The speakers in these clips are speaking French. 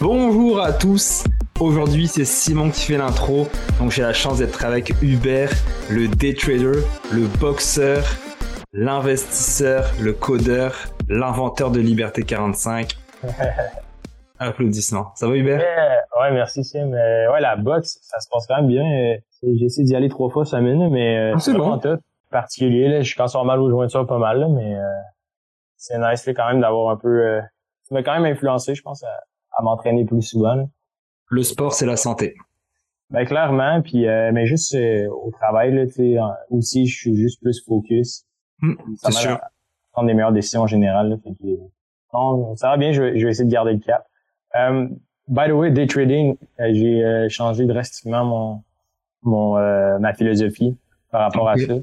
Bonjour à tous. Aujourd'hui, c'est Simon qui fait l'intro. Donc, j'ai la chance d'être avec Hubert, le day trader, le boxeur, l'investisseur, le codeur, l'inventeur de Liberté 45. Applaudissements. Ça va, Hubert? Ouais, merci, Sim. Euh, ouais, la boxe, ça se passe quand même bien. Euh, j'ai essayé d'y aller trois fois semaine, mais euh, Ah, c'est bon. tout particulier. Là. Je suis quand même mal aux jointures pas mal, là, mais euh, c'est nice là, quand même d'avoir un peu... Ça m'a quand même influencé, je pense, à, à m'entraîner plus souvent. Là. Le sport, c'est la santé. Ben clairement, puis euh, mais juste euh, au travail là, tu aussi je suis juste plus focus. Ça c'est sûr. à prendre des meilleures décisions en général. Là, fait que, non, ça va bien, je vais, je vais essayer de garder le cap. Euh, by the way, day trading, j'ai euh, changé drastiquement mon mon ma philosophie par rapport à ça.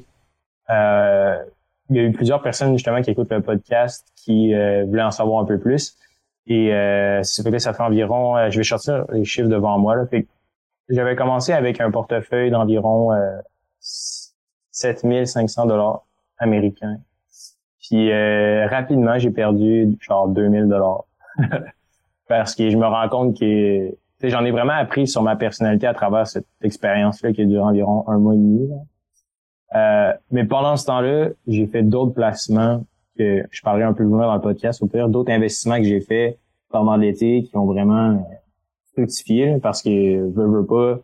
Il y a eu plusieurs personnes justement qui écoutent le podcast qui voulaient en savoir un peu plus. Et euh, ça fait ça fait environ, euh, je vais sortir les chiffres devant moi. Là, fait j'avais commencé avec un portefeuille d'environ euh, 7500 dollars américains. Puis euh, rapidement, j'ai perdu genre 2000 dollars. Parce que je me rends compte que j'en ai vraiment appris sur ma personnalité à travers cette expérience-là qui a duré environ un mois et demi. Euh, mais pendant ce temps-là, j'ai fait d'autres placements que je parlerai un peu loin dans le podcast, au pire, d'autres investissements que j'ai fait pendant l'été qui ont vraiment euh, fructifié parce que veux, veux pas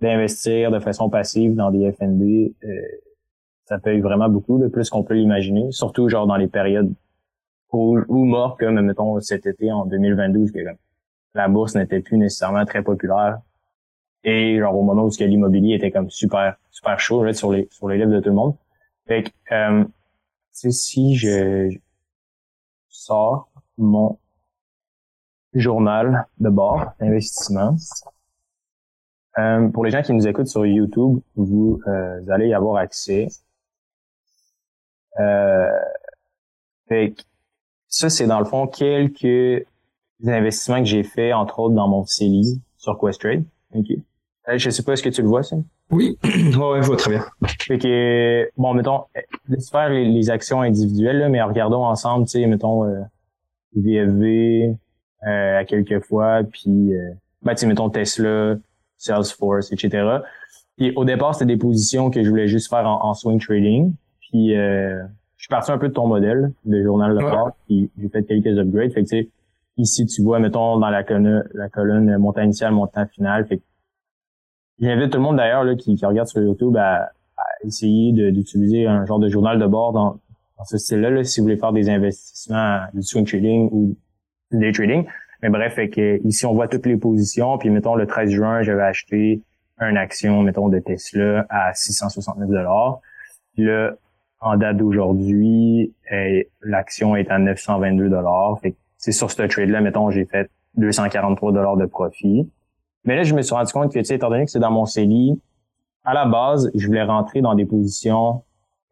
d'investir de façon passive dans des FNB, euh, ça paye vraiment beaucoup, de plus qu'on peut l'imaginer, surtout genre dans les périodes où, ou mortes comme mettons cet été en 2022 que la bourse n'était plus nécessairement très populaire et genre au moment où l'immobilier était comme super super chaud là, sur les sur les lèvres de tout le monde. Fait que euh, sais, si je, sors mon journal de bord d'investissement, euh, pour les gens qui nous écoutent sur YouTube, vous, euh, allez y avoir accès. Euh, fait que ça, c'est dans le fond quelques investissements que j'ai fait, entre autres dans mon CELI sur Questrade. OK. Euh, Je sais pas, est-ce que tu le vois, ça? Oui. ouais, ouais, je vois très bien. Fait que, bon, mettons, euh, laisse faire les, les actions individuelles, là, mais regardons ensemble, tu sais, mettons, euh, VFV euh, à quelques fois, puis, euh, ben, tu sais, mettons Tesla, Salesforce, etc. Puis au départ, c'était des positions que je voulais juste faire en, en swing trading. Puis, euh, je suis parti un peu de ton modèle, de journal de Ouais. bord, puis j'ai fait quelques upgrades. Fait que, tu sais, ici, tu vois, mettons, dans la colonne, la colonne montant initial, montant final. Fait que J'invite tout le monde d'ailleurs qui, qui regarde sur YouTube à, à essayer d'utiliser un genre de journal de bord dans, dans ce style-là là, si vous voulez faire des investissements du swing trading ou du day trading. Mais bref, fait que ici on voit toutes les positions. Puis mettons le 13 juin, j'avais acheté une action, mettons, de Tesla à 669 dollars. Là, en date d'aujourd'hui, l'action est à 922 dollars. Fait c'est sur ce trade-là, mettons, j'ai fait 243 dollars de profit. Mais là, je me suis rendu compte que, tu sais, étant donné que c'est dans mon CELI, à la base, je voulais rentrer dans des positions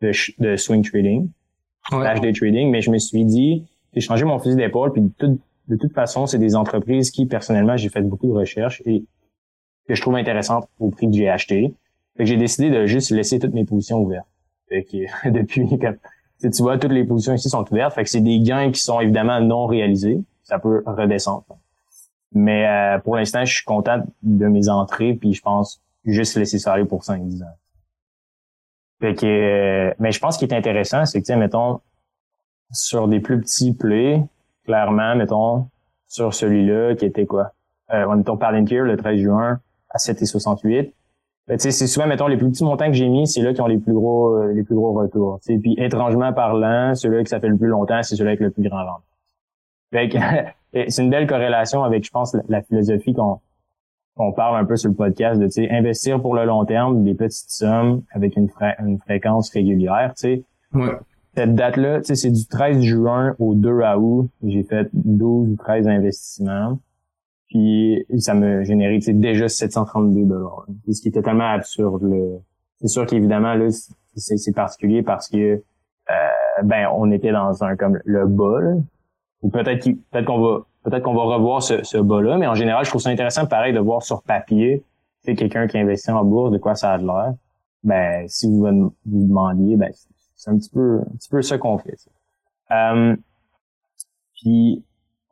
de, swing trading, Ouais. day trading, mais je me suis dit, j'ai changé mon fusil d'épaule, puis de, toute- de toute façon, c'est des entreprises qui, personnellement, j'ai fait beaucoup de recherches et que je trouve intéressantes au prix que j'ai acheté. Fait que j'ai décidé de juste laisser toutes mes positions ouvertes. Fait que depuis, comme, tu vois, toutes les positions ici sont ouvertes. Fait que c'est des gains qui sont évidemment non réalisés. Ça peut redescendre. Mais euh, pour l'instant, je suis content de mes entrées, puis je pense juste laisser ça aller pour 5-10 ans. Fait que, euh, mais je pense qu'il est intéressant, c'est que, mettons, sur des plus petits plays, clairement, mettons, sur celui-là, qui était quoi? Euh, mettons Palantir, le 13 juin, à 7,68. Ben, c'est souvent, mettons, les plus petits montants que j'ai mis, c'est là qui ont les plus gros, euh, les plus gros retours. tu sais. Puis, étrangement parlant, celui-là que ça fait le plus longtemps, c'est celui avec le plus grand rendement. Fait que, c'est une belle corrélation avec, je pense, la, la philosophie qu'on qu'on parle un peu sur le podcast de, tu sais, investir pour le long terme, des petites sommes avec une, fré- une fréquence régulière, tu sais. Ouais. Cette date-là, tu sais, c'est du 13 juin au 2 août. J'ai fait 12 ou 13 investissements. Puis ça me générait tu sais, déjà 732 dollars. Ce qui est totalement absurde. C'est sûr qu'évidemment, là, c'est c'est particulier parce que euh, ben on était dans un comme le là. Ou peut-être qu'il- peut-être qu'on va peut-être qu'on va revoir ce, ce bas-là, mais en général, je trouve ça intéressant pareil de voir sur papier sais, quelqu'un qui investit en bourse, de quoi ça a l'air. Ben, si vous vous demandiez, ben, c'est un petit peu, un petit peu ça qu'on fait. Euh, puis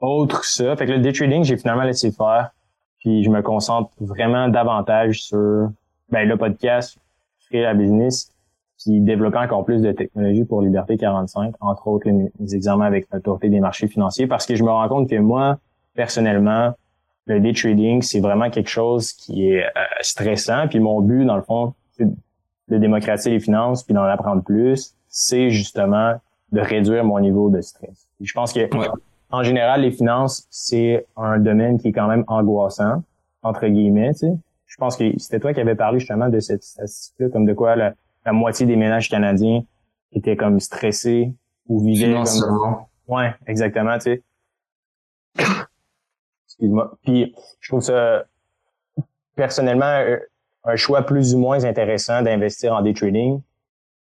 autre ça, fait que le day trading, j'ai finalement laissé faire. Puis je me concentre vraiment davantage sur ben, le podcast, créer la business, puis développer encore plus de technologies pour Liberté 45, entre autres les, examens avec l'autorité des marchés financiers, parce que je me rends compte que moi, personnellement, le day trading, c'est vraiment quelque chose qui est euh, stressant. Puis mon but, dans le fond, c'est de démocratiser les finances puis d'en apprendre plus, c'est justement de réduire mon niveau de stress. je pense que en général, les finances, c'est un domaine qui est quand même angoissant, entre guillemets. Tu sais. Je pense que c'était toi qui avais parlé justement de cette statistique-là, comme de quoi la, moitié des ménages canadiens étaient comme stressés ou vivaient comme... Ouais, exactement, tu sais. Excuse-moi. Puis je trouve ça personnellement un choix plus ou moins intéressant d'investir en day trading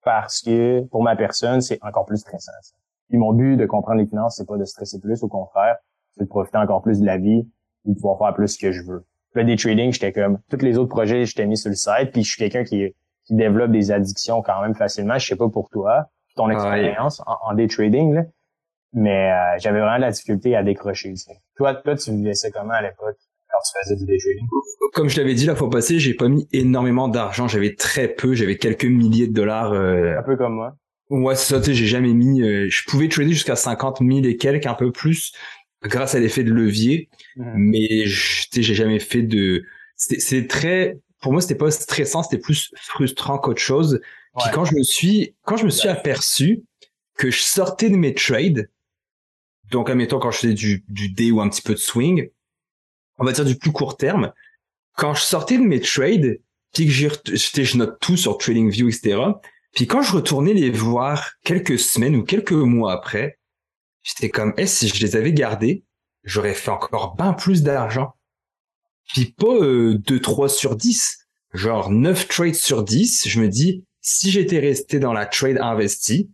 parce que pour ma personne, c'est encore plus stressant. Puis mon but de comprendre les finances, c'est pas de stresser plus, au contraire, c'est de profiter encore plus de la vie et de pouvoir faire plus ce que je veux. Le day trading, j'étais comme tous les autres projets, j'étais mis sur le site, puis je suis quelqu'un qui, qui développe des addictions quand même facilement. Je sais pas pour toi, ton expérience en, day trading, là, mais euh, j'avais vraiment la difficulté à décrocher. Toi, toi, tu vivais ça comment à l'époque quand tu faisais du day trading? Comme je l'avais dit la fois passée, j'ai pas mis énormément d'argent. J'avais très peu, j'avais quelques milliers de dollars. Euh, un peu comme moi. Ouais, c'est ça, tu sais, j'ai jamais mis, euh, je pouvais trader jusqu'à 50 000 et quelques, un peu plus, grâce à l'effet de levier, mhm. mais tu sais, j'ai jamais fait de, c'est très, pour moi, c'était pas stressant, c'était plus frustrant qu'autre chose. Puis quand je me suis, quand je me suis aperçu que je sortais de mes trades, donc admettons quand je faisais du, du day ou un petit peu de swing, on va dire du plus court terme, quand je sortais de mes trades, puis que j'ai, je note tout sur TradingView, etc., puis quand je retournais les voir quelques semaines ou quelques mois après, j'étais comme, eh, si je les avais gardés, j'aurais fait encore bien plus d'argent. Puis pas euh, 2, 3 sur 10, genre 9 trades sur 10, je me dis, si j'étais resté dans la trade investie,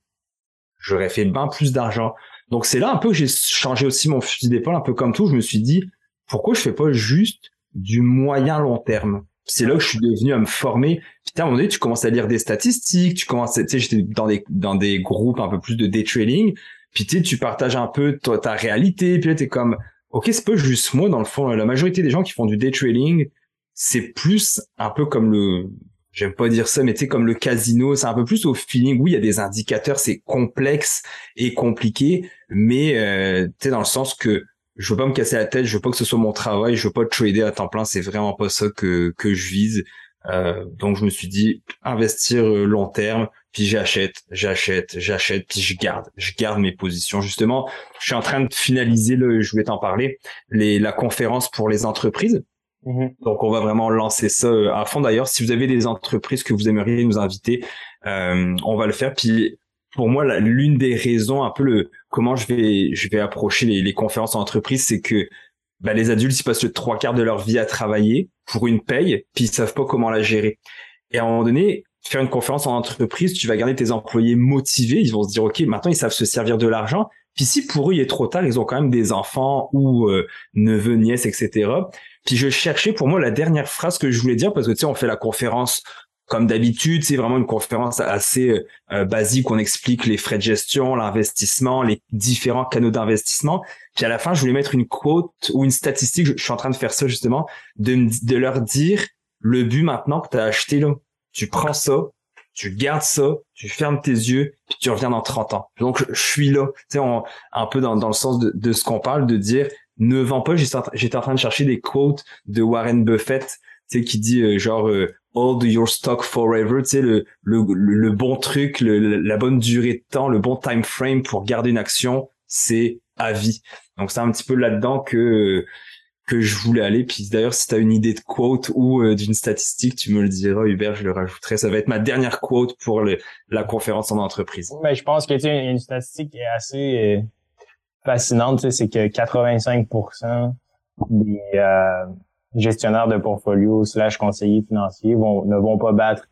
j'aurais fait bien plus d'argent. Donc c'est là un peu que j'ai changé aussi mon fusil d'épaule, un peu comme tout, je me suis dit, pourquoi je fais pas juste du moyen long terme? C'est là que je suis devenu à me former. Puis à un moment donné, tu commences à lire des statistiques, tu commences, tu sais, j'étais dans des dans des groupes un peu plus de day trading. Puis tu tu partages un peu ta, ta réalité. Puis là, t'es comme, ok, c'est pas juste moi dans le fond. La majorité des gens qui font du day trading, c'est plus un peu comme le, j'aime pas dire ça, mais tu sais, comme le casino, c'est un peu plus au feeling. Oui, il y a des indicateurs, c'est complexe et compliqué, mais euh, tu sais, dans le sens que je veux pas me casser la tête, je veux pas que ce soit mon travail, je veux pas trader à temps plein, c'est vraiment pas ça que que je vise. Euh, donc je me suis dit investir euh, long terme, puis j'achète, j'achète, j'achète, puis je garde, je garde mes positions. Justement, je suis en train de finaliser le, je voulais t'en parler, les la conférence pour les entreprises. Mm-hmm. Donc on va vraiment lancer ça euh, à fond. D'ailleurs, si vous avez des entreprises que vous aimeriez nous inviter, euh, on va le faire. Puis pour moi, l'une des raisons, un peu le comment je vais je vais approcher les, les conférences en entreprise, c'est que bah, les adultes ils passent le trois quarts de leur vie à travailler pour une paye, puis ils savent pas comment la gérer. Et à un moment donné, faire une conférence en entreprise, tu vas garder tes employés motivés, ils vont se dire ok, maintenant ils savent se servir de l'argent. Puis si pour eux il est trop tard, ils ont quand même des enfants ou euh, neveux, nièces, etc. Puis je cherchais pour moi la dernière phrase que je voulais dire parce que tu sais on fait la conférence comme d'habitude, c'est vraiment une conférence assez euh, euh, basique. On explique les frais de gestion, l'investissement, les différents canaux d'investissement. Puis à la fin, je voulais mettre une quote ou une statistique. Je, suis en train de faire ça justement, de, de leur dire le but maintenant que tu as acheté là. Tu prends ça, tu gardes ça, tu fermes tes yeux, puis tu reviens dans 30 ans. Donc je suis là, tu sais, un peu dans, dans le sens de, de ce qu'on parle, de dire ne vends pas. J'étais en train de chercher des quotes de Warren Buffett, tu sais, qui dit euh, genre hold your stock forever, tu sais, le, le, le bon truc, le, la bonne durée de temps, le bon time frame pour garder une action, c'est à vie. Donc c'est un petit peu là-dedans que que je voulais aller. Puis d'ailleurs, si tu as une idée de quote ou euh, d'une statistique, tu me le diras, Hubert, je le rajouterai. Ça va être ma dernière quote pour le, la conférence en entreprise. Mais je pense que tu une, une statistique qui est assez euh, fascinante, c'est que 85% des, euh, gestionnaires de portfolio slash conseillers financiers vont, ne vont pas battre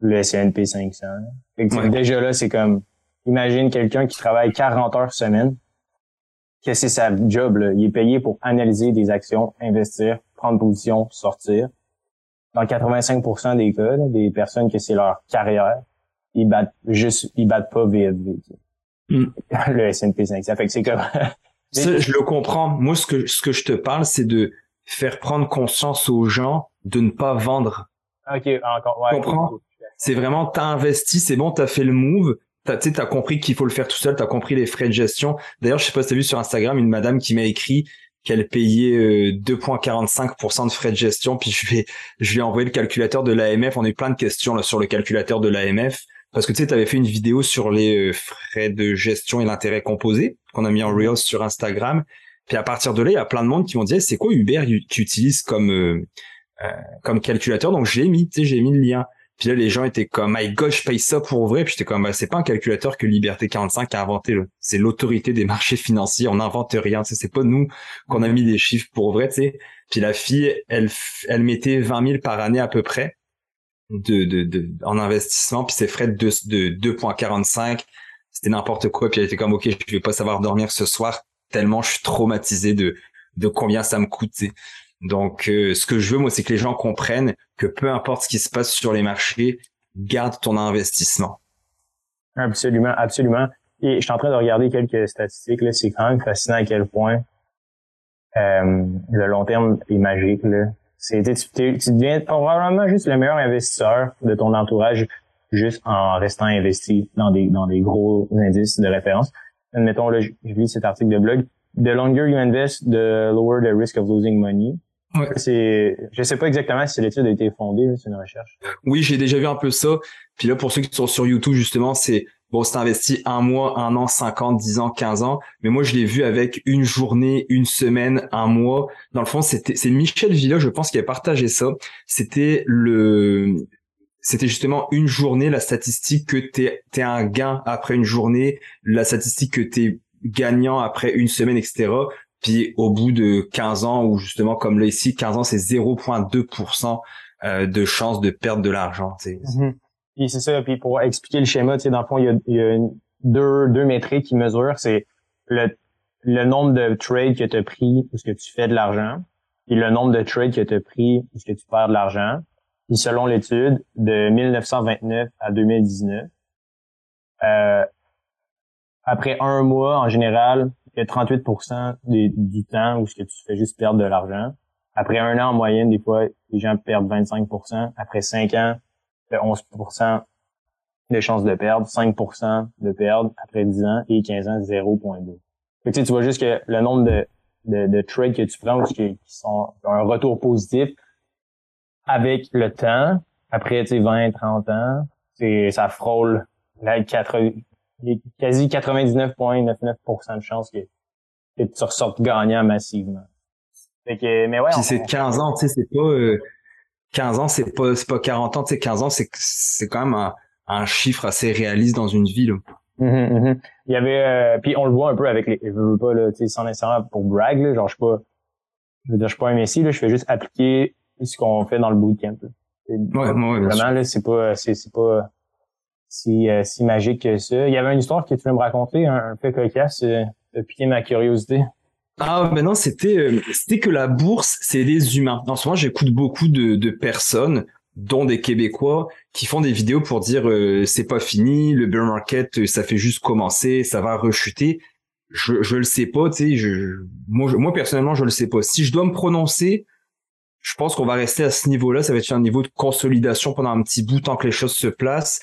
le S&P 500. Déjà là, c'est comme, imagine quelqu'un qui travaille 40 heures semaine, que c'est sa job, là. il est payé pour analyser des actions, investir, prendre position, sortir. Dans 85% des cas, des personnes que c'est leur carrière, ils battent juste, ils battent pas VFV. Mm. Le S&P 500. Fait que c'est comme, Ça, je le comprends. Moi, ce que, ce que je te parle, c'est de faire prendre conscience aux gens de ne pas vendre. Ok, encore, ouais. Comprends? C'est vraiment, t'as investi, c'est bon, t'as fait le move, t'as, tu as compris qu'il faut le faire tout seul, t'as compris les frais de gestion. D'ailleurs, je sais pas si t'as vu sur Instagram une madame qui m'a écrit qu'elle payait 2,45% euh, de frais de gestion, puis je lui ai envoyé le calculateur de l'AMF. On a eu plein de questions là sur le calculateur de l'AMF parce que tu sais, t'avais fait une vidéo sur les euh, frais de gestion et l'intérêt composé qu'on a mis en Reels sur Instagram. Puis à partir de là, il y a plein de monde qui m'ont dit c'est quoi Uber tu utilises comme euh, comme calculateur? Donc j'ai mis, tu sais, j'ai mis le lien. Puis là, les gens étaient comme, my god, je paye ça pour vrai. Puis j'étais comme, bah, c'est pas un calculateur que Liberté 45 a inventé. C'est l'autorité des marchés financiers. On n'invente rien. C'est pas nous qu'on a mis des chiffres pour vrai. Sais. Puis la fille, elle, elle mettait 20 000 par année à peu près de, de, de en investissement. Puis ses frais de, de 2,45, c'était n'importe quoi. Puis elle était comme, ok, je vais pas savoir dormir ce soir tellement je suis traumatisé de de combien ça me coûte. Donc, euh, ce que je veux, moi, c'est que les gens comprennent que peu importe ce qui se passe sur les marchés, garde ton investissement. Absolument, absolument. Et je suis en train de regarder quelques statistiques. Là, c'est quand même fascinant à quel point euh, le long terme est magique. Là. C'est, tu, tu deviens probablement juste le meilleur investisseur de ton entourage juste en restant investi dans des dans des gros indices de référence. Admettons, là, je lis cet article de blog. The longer you invest, the lower the risk of losing money. Ouais. C'est, je sais pas exactement si l'étude a été fondée, mais c'est une recherche. Oui, j'ai déjà vu un peu ça. Puis là, pour ceux qui sont sur YouTube, justement, c'est bon, c'est investi un mois, un an, cinq ans, dix ans, quinze ans. Mais moi, je l'ai vu avec une journée, une semaine, un mois. Dans le fond, c'était, c'est Michel Villa, je pense, qui a partagé ça. C'était le, c'était justement une journée, la statistique que t'es, t'es un gain après une journée, la statistique que t'es gagnant après une semaine, etc. Puis au bout de 15 ans, ou justement comme là ici, 15 ans, c'est 0,2% euh, de chance de perdre de l'argent. Mm Puis c'est ça. Puis pour expliquer le schéma, dans le fond, il y a, deux, deux métriques qui mesurent. C'est le, le nombre de trades que tu as pris ou ce que tu fais de l'argent, et le nombre de trades que tu as pris ou ce que tu perds de l'argent. Puis selon l'étude, de 1929 à 2019, euh, après un mois, en général, il y a 38% du temps où ce que tu fais juste perdre de l'argent. Après un an en moyenne, des fois, les gens perdent 25% Après cinq ans, tu 11 de chances de perdre, 5% de perdre après 10 ans et 15 ans, 0,2. Tu, tu vois juste que le nombre de, de, de trades que tu prends qui, sont ont un retour positif avec le temps, après tu sais, 20, 30 ans, ça frôle la 4, il y a quasi 99,99% de chances que, que tu ressortes gagnant massivement. Fait que, mais ouais. Puis c'est 15 ans, tu sais, c'est pas, euh, 15 ans, c'est pas, c'est pas 40 ans, tu sais, 15 ans, c'est, c'est quand même un, un chiffre assez réaliste dans une vie, là. Mm-hmm, mm-hmm. Il y avait, euh, puis on le voit un peu avec les, je veux pas, là, tu sais, sans nécessairement pour brag, là, genre, je suis pas, je veux dire, je suis pas un messie, là, je fais juste appliquer ce qu'on fait dans le bootcamp, là. Ouais, ouais, Vraiment, là, c'est pas, c'est, c'est pas, si, euh, si magique que ça. Il y avait une histoire que tu veux me raconter, un, peu cocasse, euh, de piquer ma curiosité. Ah mais non, c'était euh, c'était que la bourse, c'est des humains. En ce moment, j'écoute beaucoup de, de personnes, dont des Québécois, qui font des vidéos pour dire c'est pas fini, le bear market, ça fait juste commencer, ça va rechuter. Je je le sais pas, tu sais. Je, moi, moi personnellement, je le sais pas. Si je dois me prononcer, je pense qu'on va rester à ce niveau-là. Ça va être un niveau de consolidation pendant un petit bout tant que les choses se placent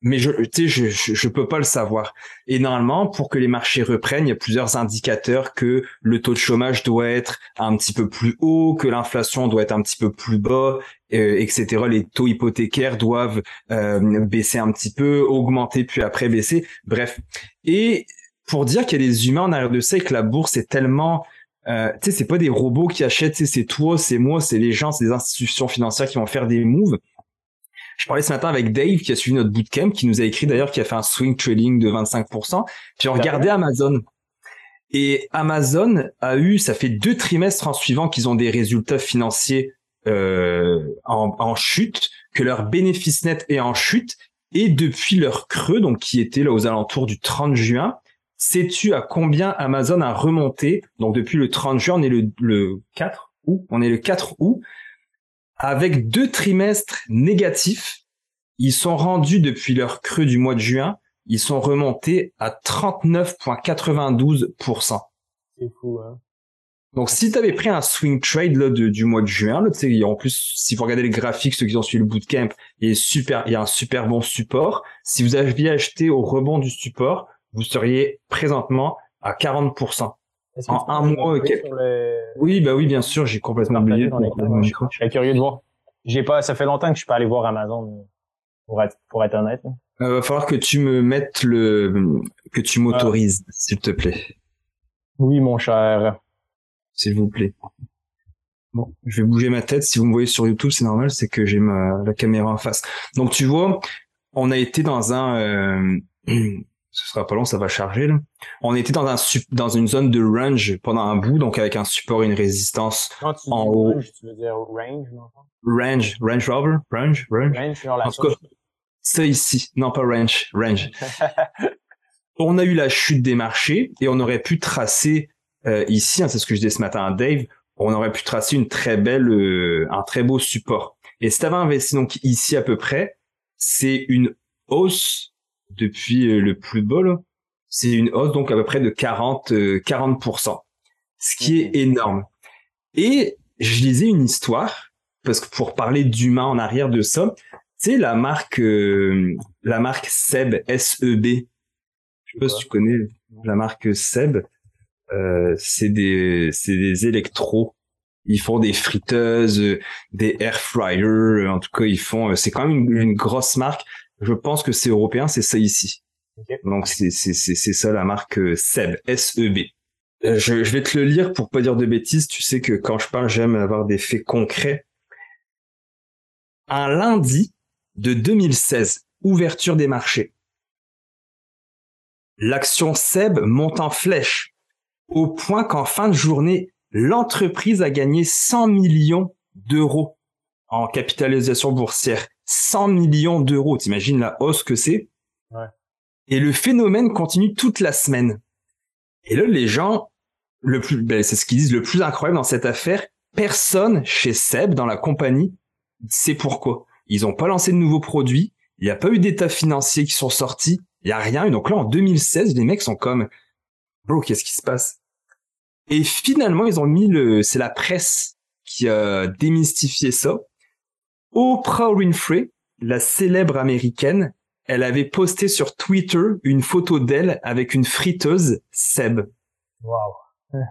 mais je, sais, je, je, peux pas le savoir. Et normalement, pour que les marchés reprennent, il y a plusieurs indicateurs que le taux de chômage doit être un petit peu plus haut, que l'inflation doit être un petit peu plus bas, euh, etc. Les taux hypothécaires doivent euh, baisser un petit peu, augmenter puis après baisser. Bref. Et pour dire qu'il y a des humains en arrière de ça et que la bourse est tellement euh, tu sais, c'est pas des robots qui achètent, c'est toi, c'est moi, c'est les gens, c'est des institutions financières qui vont faire des moves. Je parlais ce matin avec Dave qui a suivi notre bootcamp, qui nous a écrit d'ailleurs qui a fait un swing trading de 25%. Puis on regardait Amazon. Et Amazon a eu, ça fait deux trimestres en suivant qu'ils ont des résultats financiers euh, en, en, chute, que leur bénéfice net est en chute. Et depuis leur creux, donc qui était là aux alentours du 30 juin, sais-tu à combien Amazon a remonté? Donc depuis le 30 juin, on est le, le 4 août, on est le 4 août avec deux trimestres négatifs, ils sont rendus depuis leur creux du mois de juin, ils sont remontés à 39,92%. C'est fou, hein. Donc, si tu avais pris un swing trade là, de, du mois de juin, là, en plus, si vous regardez les graphiques, ceux qui ont suivi le bootcamp, il y a super, il y a un super bon support. Si vous aviez acheté au rebond du support, vous seriez présentement à 40%. En un mois, oui, bah oui, bien sûr, j'ai complètement oublié. Je suis curieux de voir. J'ai pas, ça fait longtemps que je suis pas allé voir Amazon, pour être, pour être honnête. Il euh, va falloir que tu me mettes le, que tu m'autorises, s'il te plaît. Oui, mon cher s'il vous plaît. Bon, je vais bouger ma tête. Si vous me voyez sur YouTube, c'est normal, c'est que j'ai ma la caméra en face. Donc tu vois, on a été dans un, euh, ce sera pas long, ça va charger là. On était dans un dans une zone de range pendant un bout, donc avec un support et une résistance en haut. Range, tu veux dire range, non? Range, range rover, range, range? Range sur la ça ici, non pas range, range. on a eu la chute des marchés et on aurait pu tracer euh, ici, hein, c'est ce que je disais ce matin à Dave, on aurait pu tracer une très belle, euh, un très beau support. Et si tu avais investi donc ici à peu près, c'est une hausse depuis euh, le plus bas, c'est une hausse donc à peu près de 40 40%, ce qui est énorme. Et je lisais une histoire parce que pour parler d'humain en arrière de ça, tu sais la marque la marque Seb S E B. Je sais pas si tu connais la marque Seb. Euh, c'est des c'est des électros. Ils font des friteuses, des air fryers. En tout cas, ils font. C'est quand même une, grosse marque. Je pense que c'est européen. C'est ça ici. Donc c'est c'est c'est ça la marque euh, Seb S E B. Euh, je, je vais te le lire pour pas dire de bêtises. Tu sais que quand je parle, j'aime avoir des faits concrets. Un lundi de 2016, ouverture des marchés. L'action Seb monte en flèche au point qu'en fin de journée, l'entreprise a gagné 100 millions d'euros en capitalisation boursière. 100 millions d'euros, t'imagines la hausse que c'est ouais. Et le phénomène continue toute la semaine. Et là, les gens, le plus, ben, c'est ce qu'ils disent, le plus incroyable dans cette affaire, personne chez Seb, dans la compagnie, sait pourquoi. Ils n'ont pas lancé de nouveaux produits, il n'y a pas eu d'états financiers qui sont sortis, il n'y a rien. Et donc là, en 2016, les mecs sont comme, bro, qu'est-ce qui se passe? Et finalement, ils ont mis le, c'est la presse qui a démystifié ça. Oprah Winfrey, la célèbre américaine, elle avait posté sur Twitter une photo d'elle avec une friteuse Seb. Wow.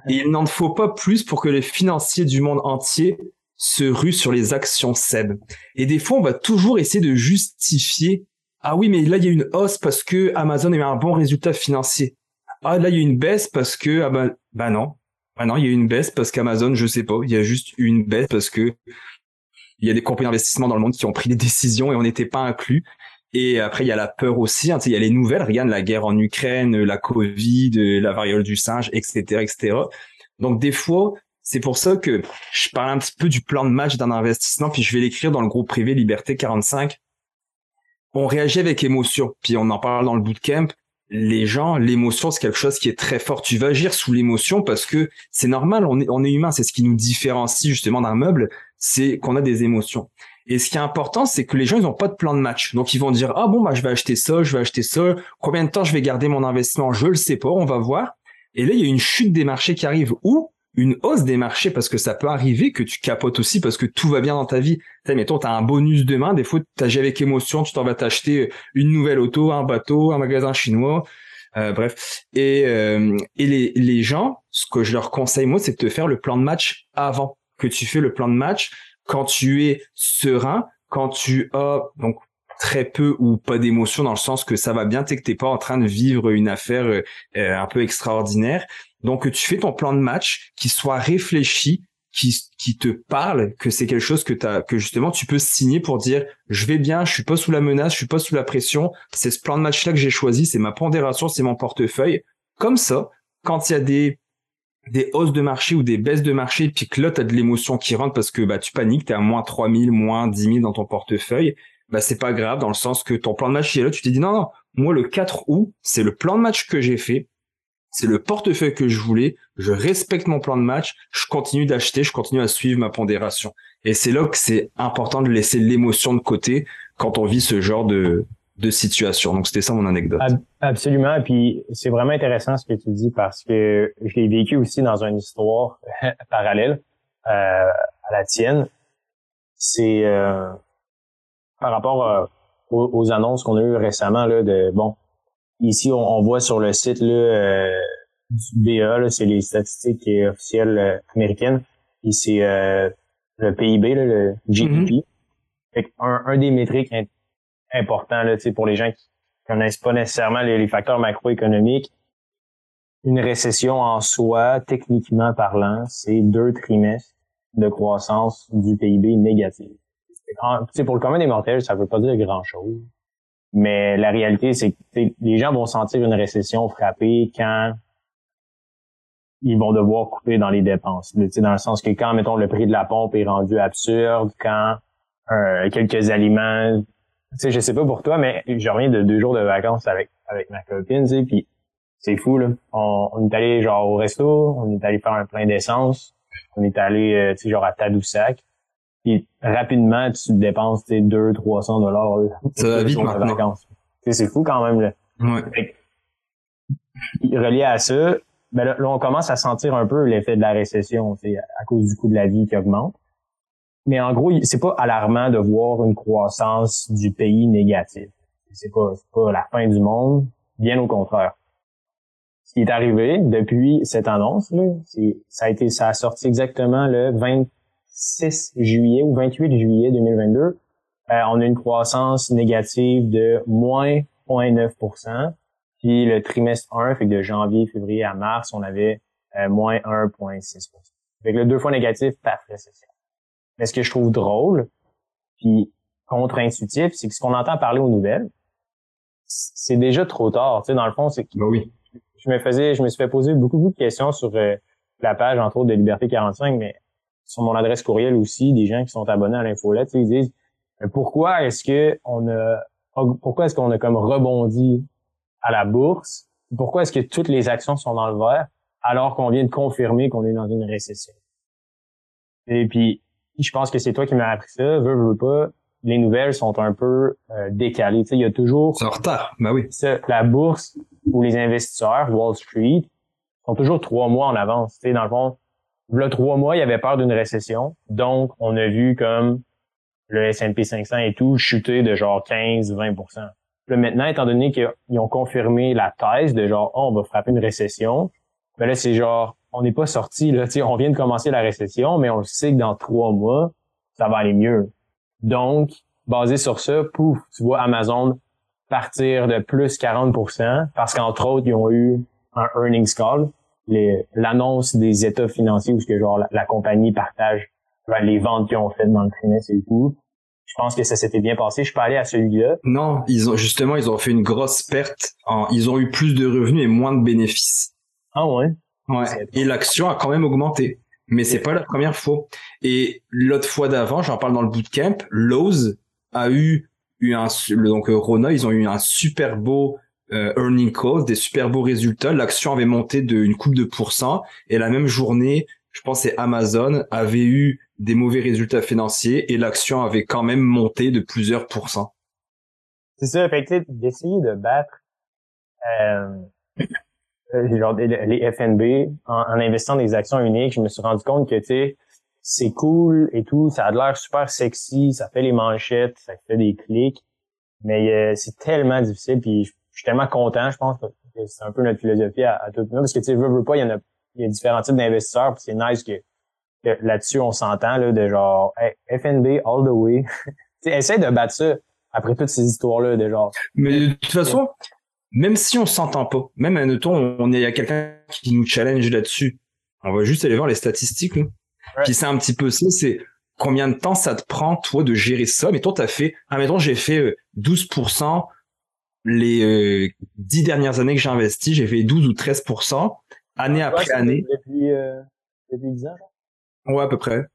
Et il n'en faut pas plus pour que les financiers du monde entier se ruent sur les actions Seb. Et des fois, on va toujours essayer de justifier ah oui, mais là, il y a une hausse parce que Amazon a eu un bon résultat financier ah là il y a une baisse parce que ah bah, bah non bah non il y a une baisse parce qu'Amazon je sais pas il y a juste une baisse parce que il y a des compagnies d'investissement dans le monde qui ont pris des décisions et on n'était pas inclus. Et après il y a la peur aussi hein, il y a les nouvelles regarde la guerre en Ukraine la Covid la variole du singe etc etc donc des fois c'est pour ça que je parle un petit peu du plan de match d'un investissement puis je vais l'écrire dans le groupe privé Liberté 45 on réagit avec émotion puis on en parle dans le bootcamp. Les gens, l'émotion, c'est quelque chose qui est très fort. Tu vas agir sous l'émotion parce que c'est normal, on est, on est humain, c'est ce qui nous différencie justement d'un meuble, c'est qu'on a des émotions. Et ce qui est important, c'est que les gens, ils n'ont pas de plan de match. Donc, ils vont dire, ah bon, bah, je vais acheter ça, je vais acheter ça. Combien de temps je vais garder mon investissement? Je le sais pas, on va voir. Et là, il y a une chute des marchés qui arrive où une hausse des marchés parce que ça peut arriver que tu capotes aussi parce que tout va bien dans ta vie. T'sais, mettons, t'as un bonus demain, des fois, t'agis avec émotion, tu t'en vas t'acheter une nouvelle auto, un bateau, un magasin chinois, euh, bref. Et, euh, et les, les gens, ce que je leur conseille, moi, c'est de te faire le plan de match avant que tu fais le plan de match quand tu es serein, quand tu as donc très peu ou pas d'émotion dans le sens que ça va bien, t'es que t'es pas en train de vivre une affaire euh, un peu extraordinaire donc tu fais ton plan de match qui soit réfléchi, qui, qui te parle, que c'est quelque chose que t'as, que justement tu peux signer pour dire je vais bien, je suis pas sous la menace, je suis pas sous la pression, c'est ce plan de match là que j'ai choisi, c'est ma pondération, c'est mon portefeuille. Comme ça, quand il y a des des hausses de marché ou des baisses de marché, puis que là, tu as de l'émotion qui rentre parce que bah, tu paniques, tu es à moins 3000, moins 10 000 dans ton portefeuille, bah, c'est pas grave dans le sens que ton plan de match est là, tu t'es dit non, non, moi le 4 août, c'est le plan de match que j'ai fait, c'est le portefeuille que je voulais, je respecte mon plan de match, je continue d'acheter, je continue à suivre ma pondération. Et c'est là que c'est important de laisser l'émotion de côté quand on vit ce genre de, de situation. Donc c'était ça mon anecdote. absolument. Puis c'est vraiment intéressant ce que tu dis parce que je l'ai vécu aussi dans une histoire parallèle euh, à la tienne. C'est euh, par rapport euh, aux, annonces qu'on a eues récemment là, de bon. Ici, on, voit sur le site là, du BA, c'est les statistiques officielles américaines. Et c'est le PIB, le GDP. Mm-hmm. un, un des métriques important là, pour les gens qui connaissent pas nécessairement les, facteurs macroéconomiques. Une récession en soi, techniquement parlant, c'est deux trimestres de croissance du PIB négatif. C'est pour le commun des mortels, ça veut pas dire grand-chose. Mais la réalité, c'est que les gens vont sentir une récession frapper quand ils vont devoir couper dans les dépenses. Dans le sens que quand, mettons, le prix de la pompe est rendu absurde, quand euh, quelques aliments tu sais, je sais pas pour toi, mais je reviens de deux jours de vacances avec avec ma copine, tu sais, puis c'est fou là. On, on, est allé genre au resto, on est allé faire un plein d'essence, on est allé, euh, tu sais, genre à Tadoussac. Puis rapidement, tu dépenses tes 2 300 dollars. Ça va vite maintenant. C'est fou quand même là. Ouais. relié à ça, ben là, on commence à sentir un peu l'effet de la récession, tu sais, à cause du coût de la vie qui augmente. Mais en gros, c'est pas alarmant de voir une croissance du pays négative. C'est pas, pas la fin du monde, bien au contraire. Ce qui est arrivé depuis cette annonce, là, ça a été, ça a sorti exactement le 26 juillet ou 28 juillet 2022. Euh, on a une croissance négative de moins 0,9% Puis le trimestre 1, fait que de janvier, février à mars, on avait euh, moins 1,6% Fait que le deux fois négatif, paf, récession. Mais ce que je trouve drôle, puis contre-intuitif, c'est que ce qu'on entend parler aux nouvelles, c'est déjà trop tard. Tu sais, dans le fond, c'est que ben oui. je me faisais, je me suis fait poser beaucoup, beaucoup de questions sur euh, la page, entre autres, de Liberté 45, mais sur mon adresse courriel aussi, des gens qui sont abonnés à l'infolette, ils disent pourquoi est-ce que on a pourquoi est-ce qu'on a comme rebondi à la bourse? Pourquoi est-ce que toutes les actions sont dans le vert alors qu'on vient de confirmer qu'on est dans une récession? Et puis, je pense que c'est toi qui m'as appris ça. Veux, veux pas. Les nouvelles sont un peu euh, décalées. Tu sais, il y a toujours. C'est en retard. Ben oui. la bourse ou les investisseurs, Wall Street, sont toujours trois mois en avance. Tu sais, dans le fond, là, trois mois, il y avait peur d'une récession. Donc, on a vu comme le S&P 500 et tout chuter de genre 15, 20% Là, maintenant, étant donné qu'ils ont confirmé la thèse de genre, oh, on va frapper une récession, ben là, c'est genre, on n'est pas sorti, là. on vient de commencer la récession, mais on sait que dans trois mois, ça va aller mieux. Donc, basé sur ça, pouf, tu vois Amazon partir de plus 40%, parce qu'entre autres, ils ont eu un earnings call, l'annonce des états financiers où ce que genre la, compagnie partage ben, les ventes qu'ils ont faites dans le trimestre et tout. Je pense que ça s'était bien passé. Je pas allé à celui-là. Non, ils ont justement ils ont fait une grosse perte. En, ils ont eu plus de revenus et moins de bénéfices. Ah ouais? Ouais. Et l'action a quand même augmenté. Mais c'est pas la première fois. Et l'autre fois d'avant, j'en parle dans le bootcamp, Lowe's a eu, eu un, donc euh, Rona, ils ont eu un super beau euh, earning call, des super beaux résultats. L'action avait monté d'une coupe de pourcent. Et la même journée, je pense c'est Amazon avait eu des mauvais résultats financiers et l'action avait quand même monté de plusieurs pourcents. C'est ça, fait d'essayer de battre euh, genre les FNB, en, en, investissant des actions uniques, je me suis rendu compte que tu sais, c'est cool et tout, ça a l'air super sexy, ça fait les manchettes, ça fait des clics, mais euh, c'est tellement difficile, puis je, suis tellement content, je pense que c'est un peu notre philosophie à, à tout le monde, parce que tu sais, veux, veux pas, il y a, différents types d'investisseurs, puis c'est nice que, là-dessus on s'entend là de genre FNB all the way. tu de battre ça après toutes ces histoires là de genre. Mais de toute façon, même si on s'entend pas, même admettons, on est, il y a quelqu'un qui nous challenge là-dessus, on va juste aller voir les statistiques, là. Puis c'est un petit peu ça, c'est combien de temps ça te prend, toi, de gérer ça. Mais toi, t'as fait, admettons, j'ai fait 12% euh, les euh, 10 dernières années que j'ai investi, j'ai fait 12 ou 13%, année après année. Depuis, euh, depuis 10 ans, Ouais, à peu près.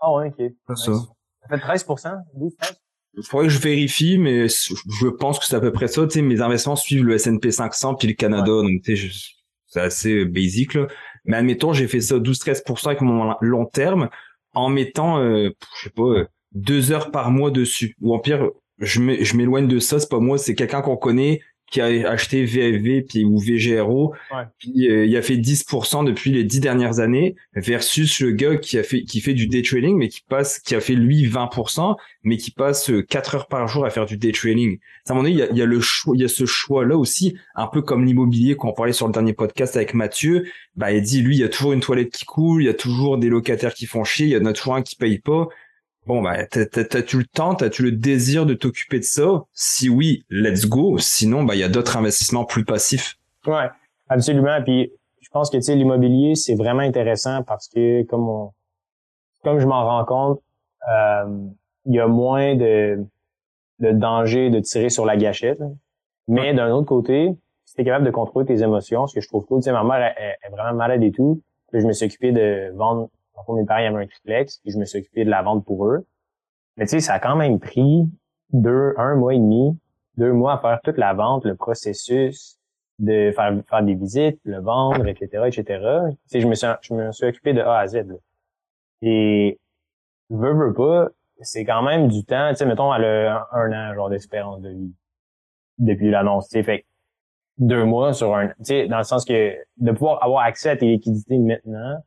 Ah ouais, ok. Ça. ça fait 13%? 12, 13? Il faudrait que je vérifie, mais je pense que c'est à peu près ça. Tu sais, mes investissements suivent le S&P 500 puis le Canada, donc tu sais, c'est assez basique là. Mais admettons, j'ai fait ça 12-13% avec mon long terme en mettant, euh, je sais pas, deux heures par mois dessus. Ou en pire, je m'éloigne de ça, c'est pas moi, c'est quelqu'un qu'on connaît qui a acheté VFV puis ou VGRO, puis euh, il a fait 10% depuis les 10 dernières années versus le gars qui a fait qui fait du day trading mais qui passe qui a fait lui 20% mais qui passe 4 heures par jour à faire du day trading. À un moment donné, il y a, il y a le choix, il y a ce choix là aussi, un peu comme l'immobilier qu'on parlait sur le dernier podcast avec Mathieu, bah il dit lui il y a toujours une toilette qui coule, il y a toujours des locataires qui font chier, il y en a toujours un qui paye pas Bon, bah, t'as-tu le temps, t'as-tu le désir de t'occuper de ça? Si oui, let's go. Sinon, bah, il y a d'autres investissements plus passifs. Ouais, absolument. Puis, je pense que, tu sais, l'immobilier, c'est vraiment intéressant parce que, comme on, comme je m'en rends compte, euh, il y a moins de, de danger de tirer sur la gâchette. Mais d'un autre côté, si t'es capable de contrôler tes émotions, ce que je trouve cool, tu sais, ma mère est vraiment malade et tout, je me suis occupé de vendre donc, mes parents avaient un triplex et je me suis occupé de la vente pour eux. Mais tu sais, ça a quand même pris deux, un mois et demi, deux mois à faire toute la vente, le processus de faire, faire des visites, le vendre, etc., etc. Tu sais, je me suis, je me suis occupé de A à Z. Et veux, veux pas, c'est quand même du temps. Tu sais, mettons, elle a un, an, genre, d'espérance de vie depuis l'annonce. Tu sais, fait deux mois sur un, tu sais, dans le sens que de pouvoir avoir accès à tes liquidités maintenant,